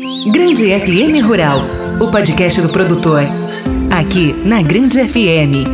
Grande FM Rural, o podcast do produtor. Aqui na Grande FM.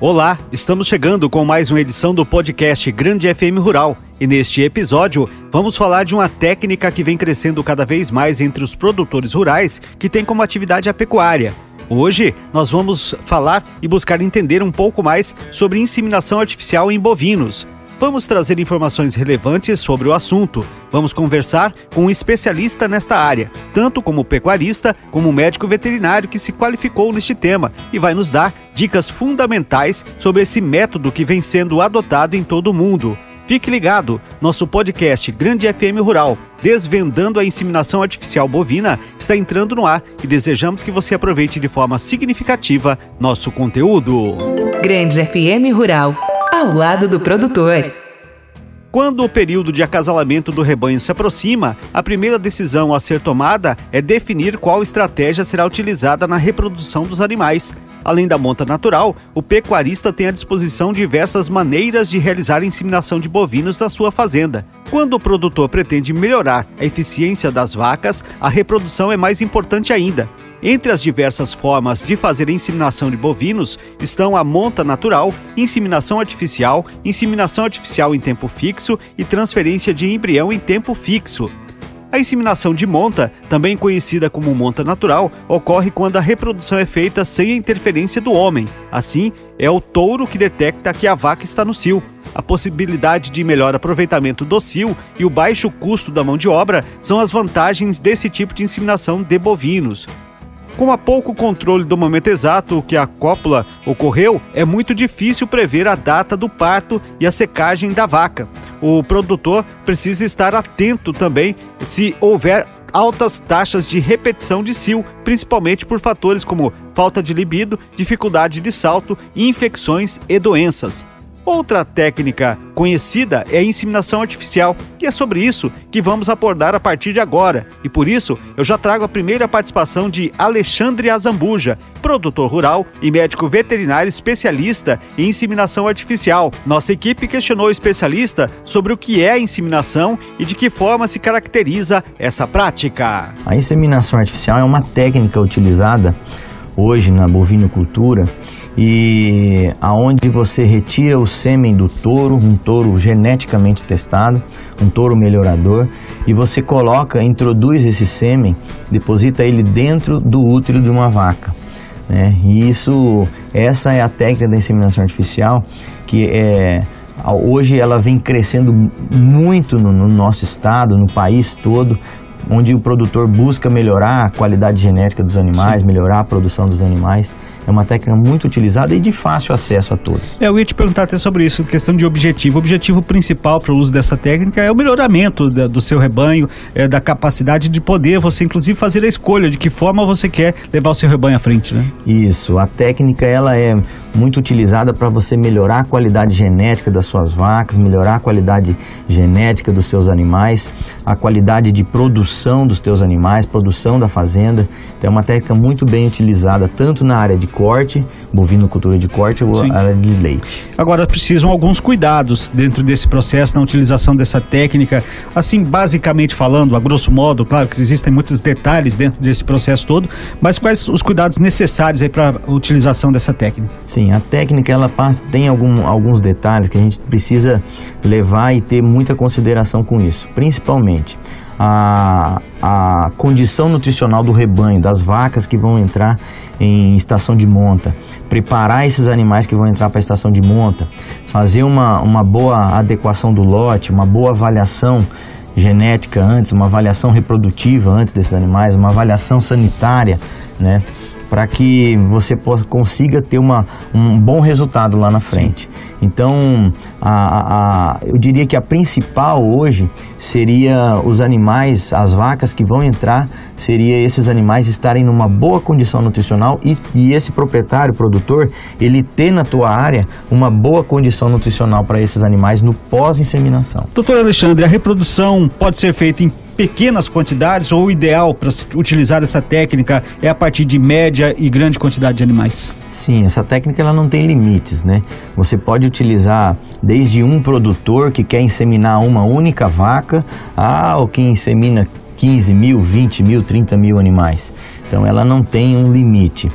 Olá, estamos chegando com mais uma edição do podcast Grande FM Rural. E neste episódio, vamos falar de uma técnica que vem crescendo cada vez mais entre os produtores rurais que tem como atividade a pecuária. Hoje, nós vamos falar e buscar entender um pouco mais sobre inseminação artificial em bovinos. Vamos trazer informações relevantes sobre o assunto. Vamos conversar com um especialista nesta área, tanto como pecuarista como médico veterinário que se qualificou neste tema e vai nos dar dicas fundamentais sobre esse método que vem sendo adotado em todo o mundo. Fique ligado, nosso podcast Grande FM Rural, desvendando a inseminação artificial bovina, está entrando no ar e desejamos que você aproveite de forma significativa nosso conteúdo. Grande FM Rural ao lado do produtor. Quando o período de acasalamento do rebanho se aproxima, a primeira decisão a ser tomada é definir qual estratégia será utilizada na reprodução dos animais. Além da monta natural, o pecuarista tem à disposição diversas maneiras de realizar a inseminação de bovinos na sua fazenda. Quando o produtor pretende melhorar a eficiência das vacas, a reprodução é mais importante ainda. Entre as diversas formas de fazer inseminação de bovinos estão a monta natural, inseminação artificial, inseminação artificial em tempo fixo e transferência de embrião em tempo fixo. A inseminação de monta, também conhecida como monta natural, ocorre quando a reprodução é feita sem a interferência do homem. Assim, é o touro que detecta que a vaca está no cio. A possibilidade de melhor aproveitamento do cio e o baixo custo da mão de obra são as vantagens desse tipo de inseminação de bovinos. Com a pouco controle do momento exato que a cópula ocorreu, é muito difícil prever a data do parto e a secagem da vaca. O produtor precisa estar atento também se houver altas taxas de repetição de cio, principalmente por fatores como falta de libido, dificuldade de salto, infecções e doenças. Outra técnica conhecida é a inseminação artificial, e é sobre isso que vamos abordar a partir de agora. E por isso, eu já trago a primeira participação de Alexandre Azambuja, produtor rural e médico veterinário especialista em inseminação artificial. Nossa equipe questionou o especialista sobre o que é a inseminação e de que forma se caracteriza essa prática. A inseminação artificial é uma técnica utilizada hoje na bovinocultura e aonde você retira o sêmen do touro, um touro geneticamente testado, um touro melhorador, e você coloca, introduz esse sêmen, deposita ele dentro do útero de uma vaca. Né? E isso, essa é a técnica da inseminação artificial que é hoje ela vem crescendo muito no, no nosso estado, no país todo, onde o produtor busca melhorar a qualidade genética dos animais, Sim. melhorar a produção dos animais. É uma técnica muito utilizada e de fácil acesso a todos. É, eu ia te perguntar até sobre isso, questão de objetivo. O objetivo principal para o uso dessa técnica é o melhoramento da, do seu rebanho, é, da capacidade de poder você, inclusive, fazer a escolha de que forma você quer levar o seu rebanho à frente, né? Isso. A técnica ela é muito utilizada para você melhorar a qualidade genética das suas vacas, melhorar a qualidade genética dos seus animais, a qualidade de produção dos teus animais, produção da fazenda. É uma técnica muito bem utilizada tanto na área de corte, bovinocultura de corte ou Sim. área de leite. Agora precisam alguns cuidados dentro desse processo na utilização dessa técnica. Assim, basicamente falando, a grosso modo, claro que existem muitos detalhes dentro desse processo todo, mas quais os cuidados necessários aí para a utilização dessa técnica? Sim, a técnica ela passa, tem algum, alguns detalhes que a gente precisa levar e ter muita consideração com isso, principalmente a, a condição nutricional do rebanho, das vacas que vão entrar em estação de monta, preparar esses animais que vão entrar para a estação de monta, fazer uma, uma boa adequação do lote, uma boa avaliação genética antes, uma avaliação reprodutiva antes desses animais, uma avaliação sanitária, né? Para que você possa, consiga ter uma, um bom resultado lá na frente. Sim. Então, a, a, eu diria que a principal hoje seria os animais, as vacas que vão entrar, seria esses animais estarem numa boa condição nutricional e, e esse proprietário, produtor, ele ter na tua área uma boa condição nutricional para esses animais no pós-inseminação. Doutor Alexandre, a reprodução pode ser feita em pequenas quantidades ou o ideal para utilizar essa técnica é a partir de média e grande quantidade de animais? Sim, essa técnica ela não tem limites, né? Você pode utilizar desde um produtor que quer inseminar uma única vaca, ao que insemina 15 mil, 20 mil, 30 mil animais. Então ela não tem um limite.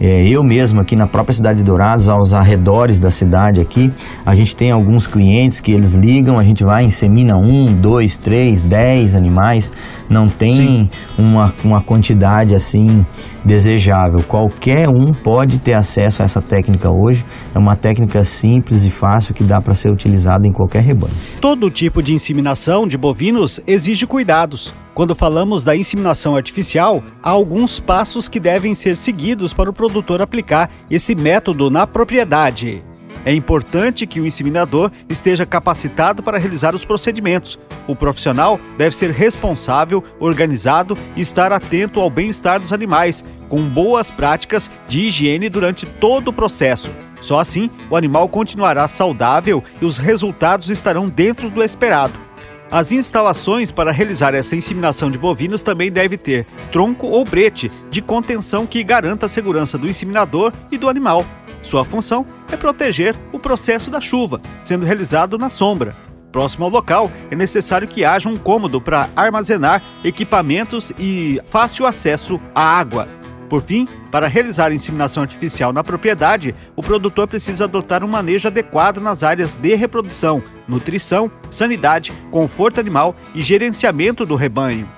É, eu mesmo aqui na própria cidade de Dourados, aos arredores da cidade aqui, a gente tem alguns clientes que eles ligam, a gente vai, insemina um, dois, três, dez animais, não tem uma, uma quantidade assim desejável. Qualquer um pode ter acesso a essa técnica hoje. É uma técnica simples e fácil que dá para ser utilizada em qualquer rebanho. Todo tipo de inseminação de bovinos exige cuidados. Quando falamos da inseminação artificial, há alguns passos que devem ser seguidos para o produtor aplicar esse método na propriedade. É importante que o inseminador esteja capacitado para realizar os procedimentos. O profissional deve ser responsável, organizado e estar atento ao bem-estar dos animais, com boas práticas de higiene durante todo o processo. Só assim, o animal continuará saudável e os resultados estarão dentro do esperado. As instalações para realizar essa inseminação de bovinos também devem ter tronco ou brete de contenção que garanta a segurança do inseminador e do animal. Sua função é proteger o processo da chuva, sendo realizado na sombra. Próximo ao local, é necessário que haja um cômodo para armazenar equipamentos e fácil acesso à água. Por fim, para realizar inseminação artificial na propriedade, o produtor precisa adotar um manejo adequado nas áreas de reprodução, nutrição, sanidade, conforto animal e gerenciamento do rebanho.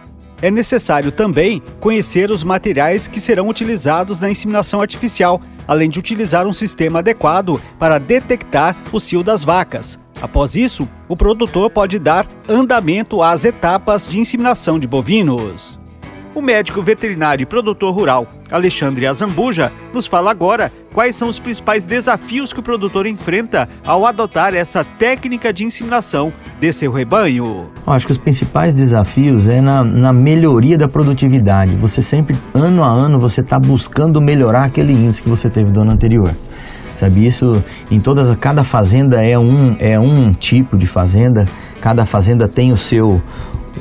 É necessário também conhecer os materiais que serão utilizados na inseminação artificial, além de utilizar um sistema adequado para detectar o cio das vacas. Após isso, o produtor pode dar andamento às etapas de inseminação de bovinos. O médico veterinário e produtor rural Alexandre Azambuja nos fala agora quais são os principais desafios que o produtor enfrenta ao adotar essa técnica de inseminação de seu rebanho. Acho que os principais desafios é na, na melhoria da produtividade. Você sempre, ano a ano, você está buscando melhorar aquele índice que você teve do ano anterior sabe isso em todas cada fazenda é um é um tipo de fazenda cada fazenda tem o seu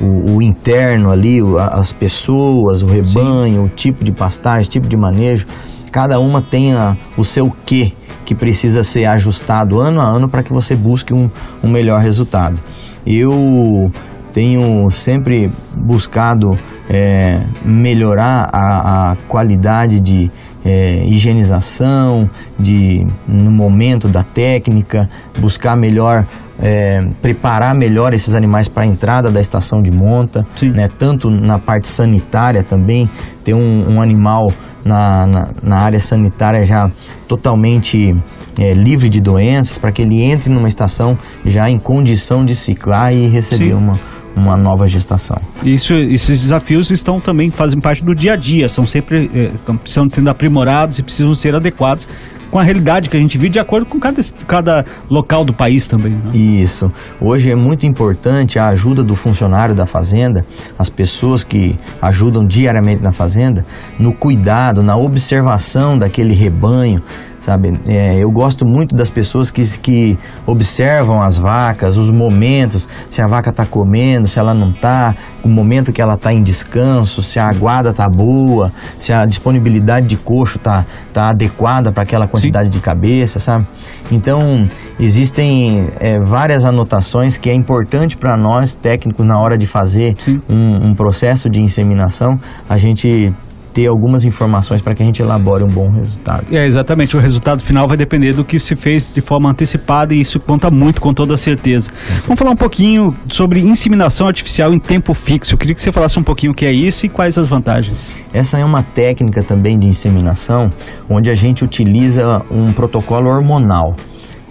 o, o interno ali, o, as pessoas, o rebanho, Sim. o tipo de pastagem, tipo de manejo, cada uma tem a, o seu quê que precisa ser ajustado ano a ano para que você busque um, um melhor resultado. Eu tenho sempre buscado é, melhorar a, a, qualidade de é, higienização, de no momento da técnica, buscar melhor é, preparar melhor esses animais para a entrada da estação de monta, né? tanto na parte sanitária também, ter um, um animal na, na, na, área sanitária já totalmente é, livre de doenças, para que ele entre numa estação já em condição de ciclar e receber uma, uma nova gestação. Isso, esses desafios estão também fazem parte do dia a dia, são sempre é, estão precisando sendo aprimorados e precisam ser adequados com a realidade que a gente vive de acordo com cada, cada local do país também. Né? Isso. Hoje é muito importante a ajuda do funcionário da fazenda, as pessoas que ajudam diariamente na fazenda, no cuidado, na observação daquele rebanho, sabe? É, eu gosto muito das pessoas que, que observam as vacas, os momentos, se a vaca está comendo, se ela não está, o momento que ela está em descanso, se a aguada está boa, se a disponibilidade de coxo está tá adequada para aquela quantidade Sim. de cabeça, sabe? Então, existem é, várias anotações que é importante para nós, técnicos, na hora de fazer um, um processo de inseminação, a gente ter algumas informações para que a gente elabore um bom resultado. É, exatamente. O resultado final vai depender do que se fez de forma antecipada e isso conta muito, com toda certeza. Vamos falar um pouquinho sobre inseminação artificial em tempo fixo. Eu queria que você falasse um pouquinho o que é isso e quais as vantagens. Essa é uma técnica também de inseminação onde a gente utiliza um protocolo hormonal,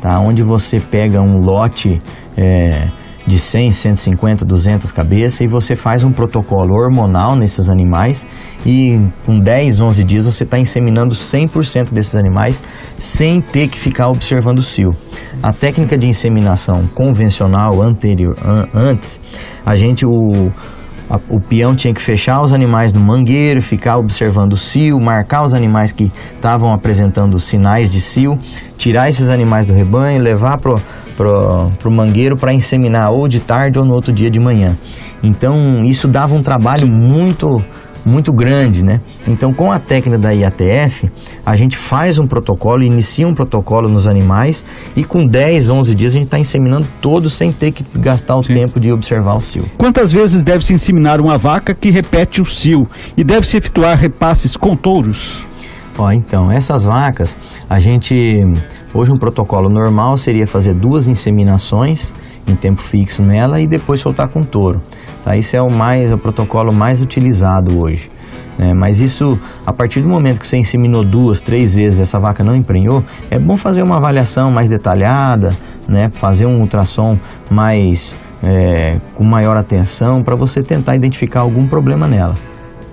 tá? onde você pega um lote. É, de 100, 150, 200 cabeças e você faz um protocolo hormonal nesses animais e com 10, 11 dias você está inseminando 100% desses animais sem ter que ficar observando o cio. A técnica de inseminação convencional anterior, an, antes, a gente o a, o peão tinha que fechar os animais no mangueiro, ficar observando o cio, marcar os animais que estavam apresentando sinais de cio, tirar esses animais do rebanho, levar para o mangueiro para inseminar ou de tarde ou no outro dia de manhã. Então isso dava um trabalho muito muito grande, né? Então, com a técnica da IATF, a gente faz um protocolo, inicia um protocolo nos animais e com 10, 11 dias a gente está inseminando todos sem ter que gastar o Sim. tempo de observar o cio. Quantas vezes deve se inseminar uma vaca que repete o cio e deve se efetuar repasses com touros? Ó, então, essas vacas, a gente hoje um protocolo normal seria fazer duas inseminações em tempo fixo nela e depois soltar com touro. Tá? Isso é o mais o protocolo mais utilizado hoje. Né? Mas isso, a partir do momento que você inseminou duas, três vezes essa vaca não emprenhou, é bom fazer uma avaliação mais detalhada, né? fazer um ultrassom mais é, com maior atenção para você tentar identificar algum problema nela.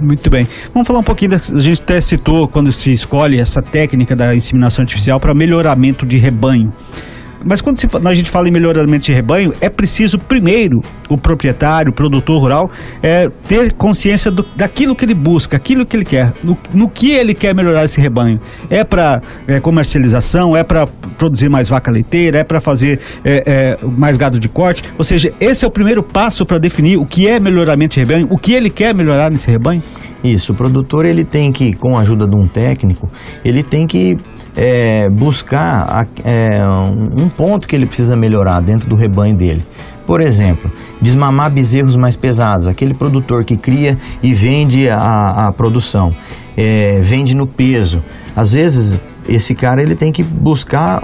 Muito bem. Vamos falar um pouquinho, da, a gente até citou quando se escolhe essa técnica da inseminação artificial para melhoramento de rebanho. Mas quando se, a gente fala em melhoramento de rebanho, é preciso primeiro o proprietário, o produtor rural, é, ter consciência do, daquilo que ele busca, aquilo que ele quer, no, no que ele quer melhorar esse rebanho. É para é, comercialização, é para produzir mais vaca leiteira, é para fazer é, é, mais gado de corte. Ou seja, esse é o primeiro passo para definir o que é melhoramento de rebanho, o que ele quer melhorar nesse rebanho. Isso, o produtor ele tem que, com a ajuda de um técnico, ele tem que é, buscar é, um ponto que ele precisa melhorar dentro do rebanho dele. Por exemplo, desmamar bezerros mais pesados, aquele produtor que cria e vende a, a produção, é, vende no peso. Às vezes, esse cara ele tem que buscar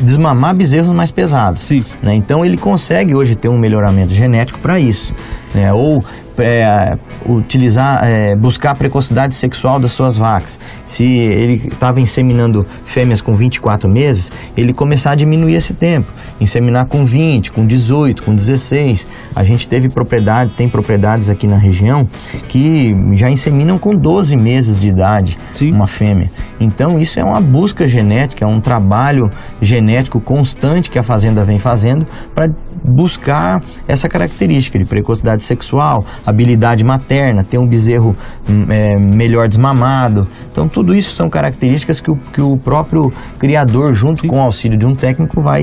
desmamar bezerros mais pesados. Né? Então ele consegue hoje ter um melhoramento genético para isso. Né? Ou é, utilizar, é, buscar a precocidade sexual das suas vacas. Se ele estava inseminando fêmeas com 24 meses, ele começar a diminuir esse tempo. Inseminar com 20, com 18, com 16. A gente teve propriedade, tem propriedades aqui na região que já inseminam com 12 meses de idade Sim. uma fêmea. Então isso é uma busca genética, é um trabalho genético constante que a fazenda vem fazendo para buscar essa característica de precocidade sexual, habilidade materna, ter um bezerro hum, é, melhor desmamado. Então, tudo isso são características que o, que o próprio criador, junto Sim. com o auxílio de um técnico, vai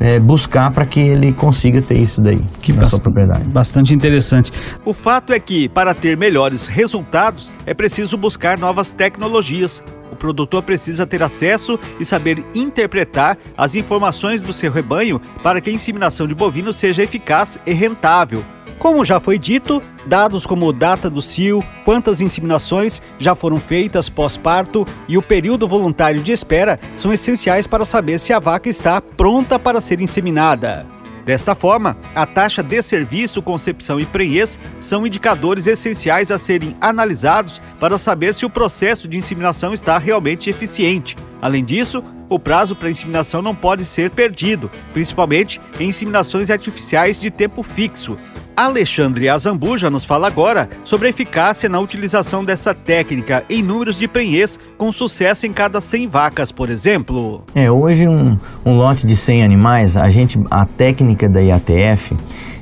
é, buscar para que ele consiga ter isso daí que na sua propriedade. Bastante interessante. O fato é que, para ter melhores resultados, é preciso buscar novas tecnologias. O produtor precisa ter acesso e saber interpretar as informações do seu rebanho para que a inseminação de bovino seja eficaz e rentável. Como já foi dito, dados como data do cio, quantas inseminações já foram feitas pós-parto e o período voluntário de espera são essenciais para saber se a vaca está pronta para ser inseminada. Desta forma, a taxa de serviço, concepção e prenhez são indicadores essenciais a serem analisados para saber se o processo de inseminação está realmente eficiente. Além disso, o prazo para inseminação não pode ser perdido, principalmente em inseminações artificiais de tempo fixo. Alexandre Azambuja nos fala agora sobre a eficácia na utilização dessa técnica em números de prenhez com sucesso em cada 100 vacas, por exemplo. É, hoje um, um lote de 100 animais, a gente, a técnica da IATF,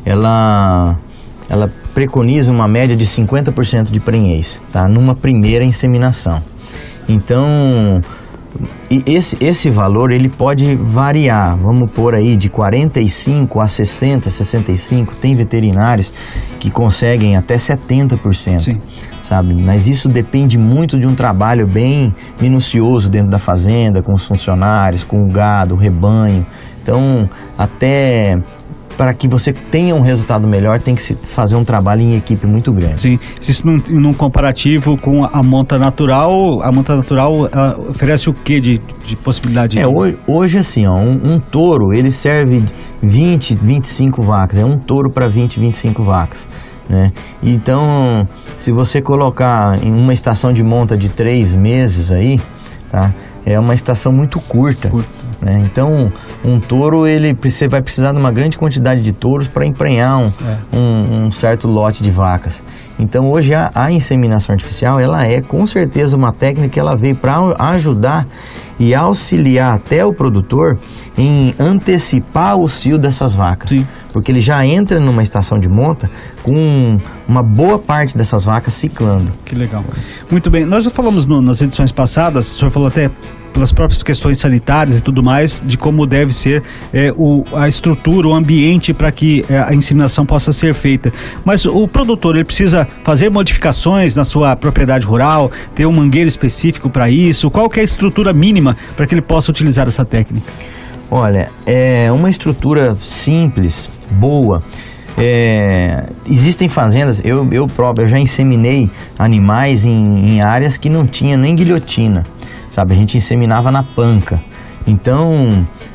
ela, ela preconiza uma média de 50% de prenhez, tá? Numa primeira inseminação. Então, e esse, esse valor ele pode variar, vamos pôr aí de 45 a 60, 65, tem veterinários que conseguem até 70%, Sim. sabe? Mas isso depende muito de um trabalho bem minucioso dentro da fazenda, com os funcionários, com o gado, o rebanho. Então, até para que você tenha um resultado melhor, tem que se fazer um trabalho em equipe muito grande. Sim, isso num, num comparativo com a monta natural, a monta natural oferece o que de, de possibilidade? É, hoje, hoje assim, ó, um, um, touro, ele serve 20, 25 vacas, é um touro para 20, 25 vacas. Né? Então, se você colocar em uma estação de monta de três meses aí, tá? É uma estação muito curta. curta. Né? Então, um touro, ele você vai precisar de uma grande quantidade de touros para emprenhar um, é. um, um, certo lote de vacas. Então, hoje a, a, inseminação artificial, ela é com certeza uma técnica que ela veio para ajudar e auxiliar até o produtor em antecipar o cio dessas vacas. Sim. Porque ele já entra numa estação de monta com uma boa parte dessas vacas ciclando. Que legal. Muito bem. Nós já falamos no, nas edições passadas, o senhor falou até pelas próprias questões sanitárias e tudo mais, de como deve ser é, o, a estrutura, o ambiente para que é, a inseminação possa ser feita. Mas o produtor ele precisa fazer modificações na sua propriedade rural, ter um mangueiro específico para isso. Qual que é a estrutura mínima para que ele possa utilizar essa técnica? Olha, é uma estrutura simples, boa. É, existem fazendas, eu, eu próprio eu já inseminei animais em, em áreas que não tinha nem guilhotina, sabe? A gente inseminava na panca. Então,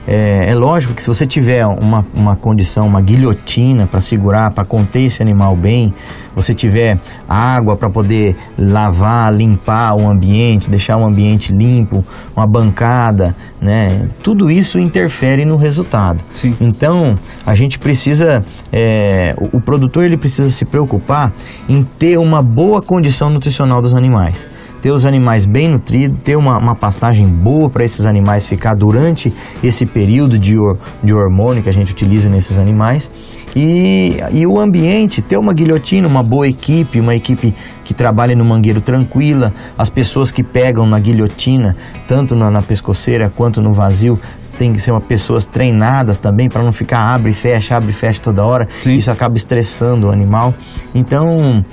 é, é, lógico que se você tiver uma, uma condição, uma guilhotina para segurar, para conter esse animal bem, você tiver água para poder lavar, limpar o ambiente, deixar o ambiente limpo, uma bancada, né? Tudo isso interfere no resultado. Sim. Então, a gente precisa, é, o, o produtor ele precisa se preocupar em ter uma boa condição nutricional dos animais ter os animais bem nutridos, ter uma, uma pastagem boa para esses animais ficar durante esse período de, de hormônio que a gente utiliza nesses animais. E, e o ambiente, ter uma guilhotina, uma boa equipe, uma equipe que trabalha no mangueiro tranquila, as pessoas que pegam na guilhotina, tanto na, na pescoceira quanto no vazio, tem que ser uma pessoas treinadas também para não ficar abre e fecha, abre e fecha toda hora. Sim. Isso acaba estressando o animal. Então,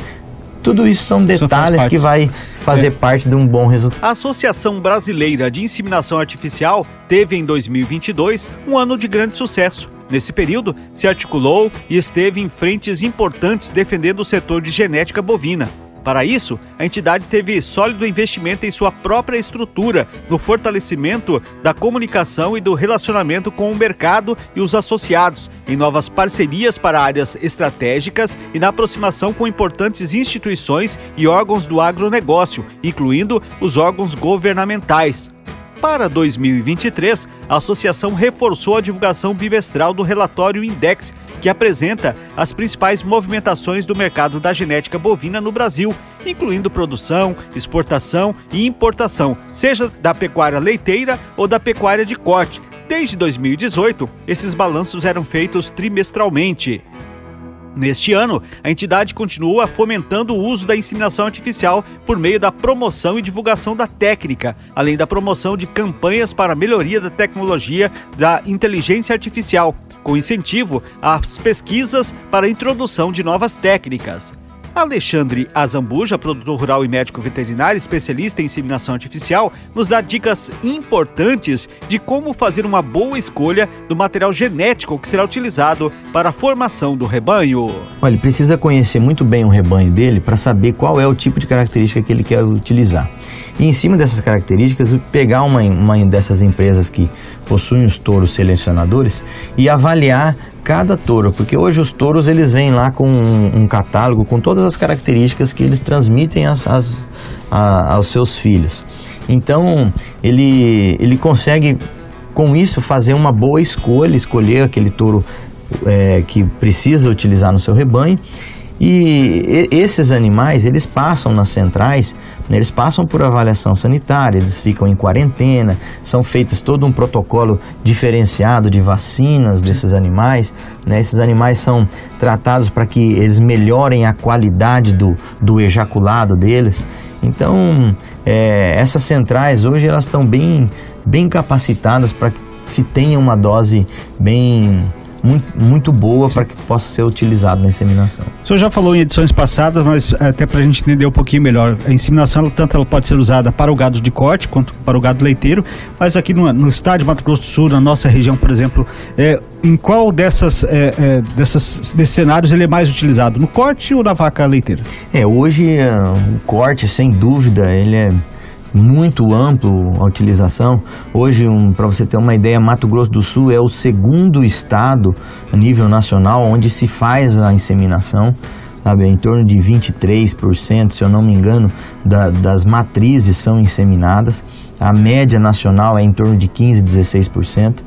tudo isso são detalhes que vai fazer é. parte de um bom resultado. A Associação Brasileira de Inseminação Artificial teve em 2022 um ano de grande sucesso. Nesse período, se articulou e esteve em frentes importantes defendendo o setor de genética bovina. Para isso, a entidade teve sólido investimento em sua própria estrutura, no fortalecimento da comunicação e do relacionamento com o mercado e os associados, em novas parcerias para áreas estratégicas e na aproximação com importantes instituições e órgãos do agronegócio, incluindo os órgãos governamentais. Para 2023, a associação reforçou a divulgação bimestral do relatório Index, que apresenta as principais movimentações do mercado da genética bovina no Brasil, incluindo produção, exportação e importação, seja da pecuária leiteira ou da pecuária de corte. Desde 2018, esses balanços eram feitos trimestralmente. Neste ano, a entidade continua fomentando o uso da inseminação artificial por meio da promoção e divulgação da técnica, além da promoção de campanhas para a melhoria da tecnologia da inteligência artificial, com incentivo às pesquisas para a introdução de novas técnicas. Alexandre Azambuja, produtor rural e médico veterinário, especialista em inseminação artificial, nos dá dicas importantes de como fazer uma boa escolha do material genético que será utilizado para a formação do rebanho. Olha, ele precisa conhecer muito bem o rebanho dele para saber qual é o tipo de característica que ele quer utilizar. E em cima dessas características, pegar uma, uma dessas empresas que possuem os touros selecionadores e avaliar cada touro, porque hoje os touros eles vêm lá com um, um catálogo com todas as características que eles transmitem as, as, a, aos seus filhos. Então ele, ele consegue com isso fazer uma boa escolha, escolher aquele touro é, que precisa utilizar no seu rebanho e esses animais, eles passam nas centrais, né, eles passam por avaliação sanitária, eles ficam em quarentena, são feitos todo um protocolo diferenciado de vacinas desses animais. Né, esses animais são tratados para que eles melhorem a qualidade do, do ejaculado deles. Então, é, essas centrais hoje elas estão bem, bem capacitadas para que se tenha uma dose bem muito, muito boa para que possa ser utilizado na inseminação. O senhor já falou em edições passadas, mas até para a gente entender um pouquinho melhor, a inseminação, tanto ela pode ser usada para o gado de corte quanto para o gado leiteiro, mas aqui no, no estado de Mato Grosso do Sul, na nossa região, por exemplo, é, em qual dessas, é, é, dessas, desses cenários ele é mais utilizado, no corte ou na vaca leiteira? É, hoje o corte, sem dúvida, ele é muito amplo a utilização. Hoje, um, para você ter uma ideia, Mato Grosso do Sul é o segundo estado a nível nacional onde se faz a inseminação. Sabe, em torno de 23%, se eu não me engano, da, das matrizes são inseminadas. A média nacional é em torno de 15, 16%.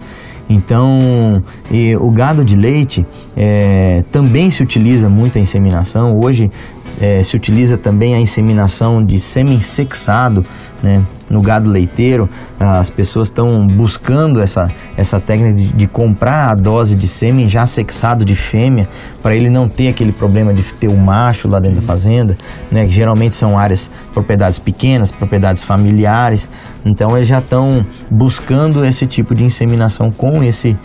Então, o gado de leite é, também se utiliza muito a inseminação. Hoje, é, se utiliza também a inseminação de sêmen sexado, né? No gado leiteiro, as pessoas estão buscando essa, essa técnica de, de, comprar a dose de sêmen já sexado de fêmea, para ele não ter aquele problema de ter um macho lá dentro da fazenda, né? Que geralmente são áreas, propriedades pequenas, propriedades familiares. Então eles já estão buscando esse tipo de inseminação com esse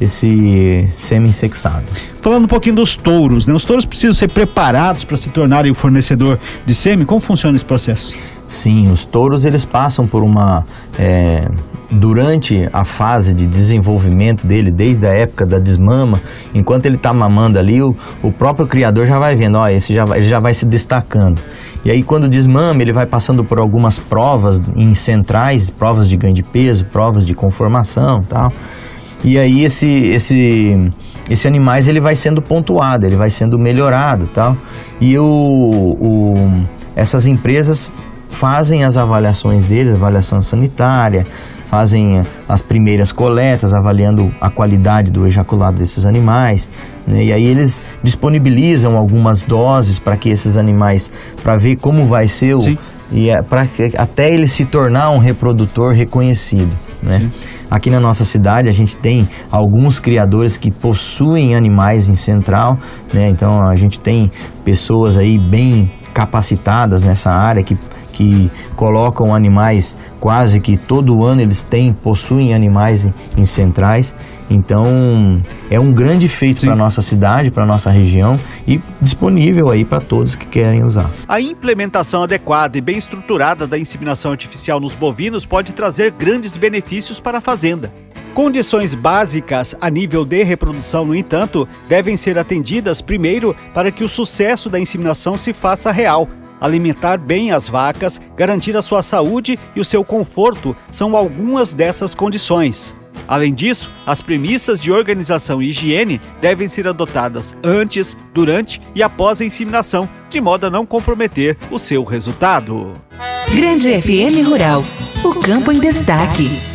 esse semi-sexado. Falando um pouquinho dos touros, né? Os touros precisam ser preparados para se tornarem o fornecedor de sêmen. Como funciona esse processo? Sim, os touros eles passam por uma é, durante a fase de desenvolvimento dele, desde a época da desmama, enquanto ele está mamando ali, o, o, próprio criador já vai vendo, ó, esse já vai, ele já vai se destacando. E aí quando desmama, ele vai passando por algumas provas em centrais, provas de ganho de peso, provas de conformação, tal. E aí esse esse esse animais ele vai sendo pontuado, ele vai sendo melhorado, tal. E o, o essas empresas fazem as avaliações deles, avaliação sanitária, fazem as primeiras coletas, avaliando a qualidade do ejaculado desses animais. Né? E aí eles disponibilizam algumas doses para que esses animais, para ver como vai ser o, Sim. e é, para até ele se tornar um reprodutor reconhecido. Né? Aqui na nossa cidade a gente tem alguns criadores que possuem animais em central, né? Então a gente tem pessoas aí bem capacitadas nessa área que que colocam animais quase que todo ano eles têm, possuem animais em, em centrais. Então é um grande feito para nossa cidade, para nossa região e disponível aí para todos que querem usar. A implementação adequada e bem estruturada da inseminação artificial nos bovinos pode trazer grandes benefícios para a fazenda. Condições básicas a nível de reprodução, no entanto, devem ser atendidas primeiro para que o sucesso da inseminação se faça real alimentar bem as vacas, garantir a sua saúde e o seu conforto são algumas dessas condições. Além disso, as premissas de organização e higiene devem ser adotadas antes, durante e após a inseminação, de modo a não comprometer o seu resultado. Grande FM Rural, o campo em destaque.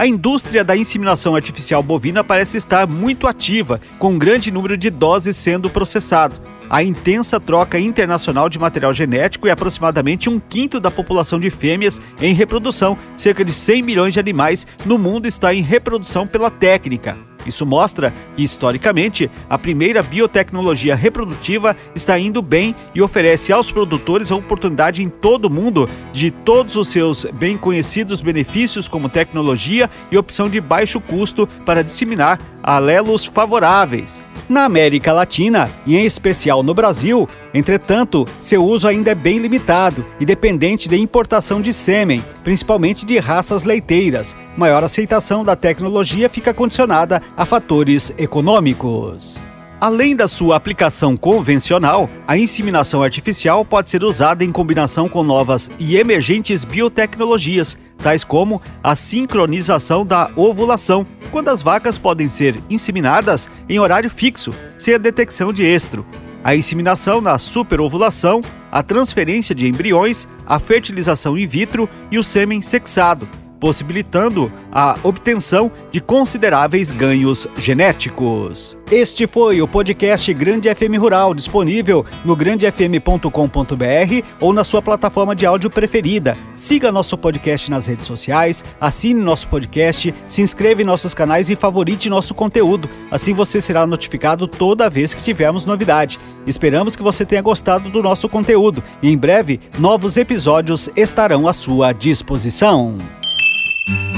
A indústria da inseminação artificial bovina parece estar muito ativa, com um grande número de doses sendo processado a intensa troca internacional de material genético e aproximadamente um quinto da população de fêmeas em reprodução. Cerca de 100 milhões de animais no mundo está em reprodução pela técnica. Isso mostra que, historicamente, a primeira biotecnologia reprodutiva está indo bem e oferece aos produtores a oportunidade em todo o mundo de todos os seus bem conhecidos benefícios, como tecnologia e opção de baixo custo para disseminar alelos favoráveis. Na América Latina, e em especial no Brasil, entretanto, seu uso ainda é bem limitado e dependente de importação de sêmen, principalmente de raças leiteiras. Maior aceitação da tecnologia fica condicionada a fatores econômicos. Além da sua aplicação convencional, a inseminação artificial pode ser usada em combinação com novas e emergentes biotecnologias, tais como a sincronização da ovulação, quando as vacas podem ser inseminadas em horário fixo, sem a detecção de estro, a inseminação na superovulação, a transferência de embriões, a fertilização in vitro e o sêmen sexado, possibilitando a obtenção de consideráveis ganhos genéticos. Este foi o podcast Grande FM Rural, disponível no grandefm.com.br ou na sua plataforma de áudio preferida. Siga nosso podcast nas redes sociais, assine nosso podcast, se inscreva em nossos canais e favorite nosso conteúdo. Assim você será notificado toda vez que tivermos novidade. Esperamos que você tenha gostado do nosso conteúdo e em breve novos episódios estarão à sua disposição.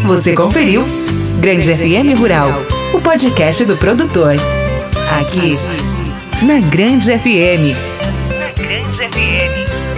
Você conferiu Grande FM Rural, o podcast do produtor. Aqui, na Grande FM. Na Grande FM.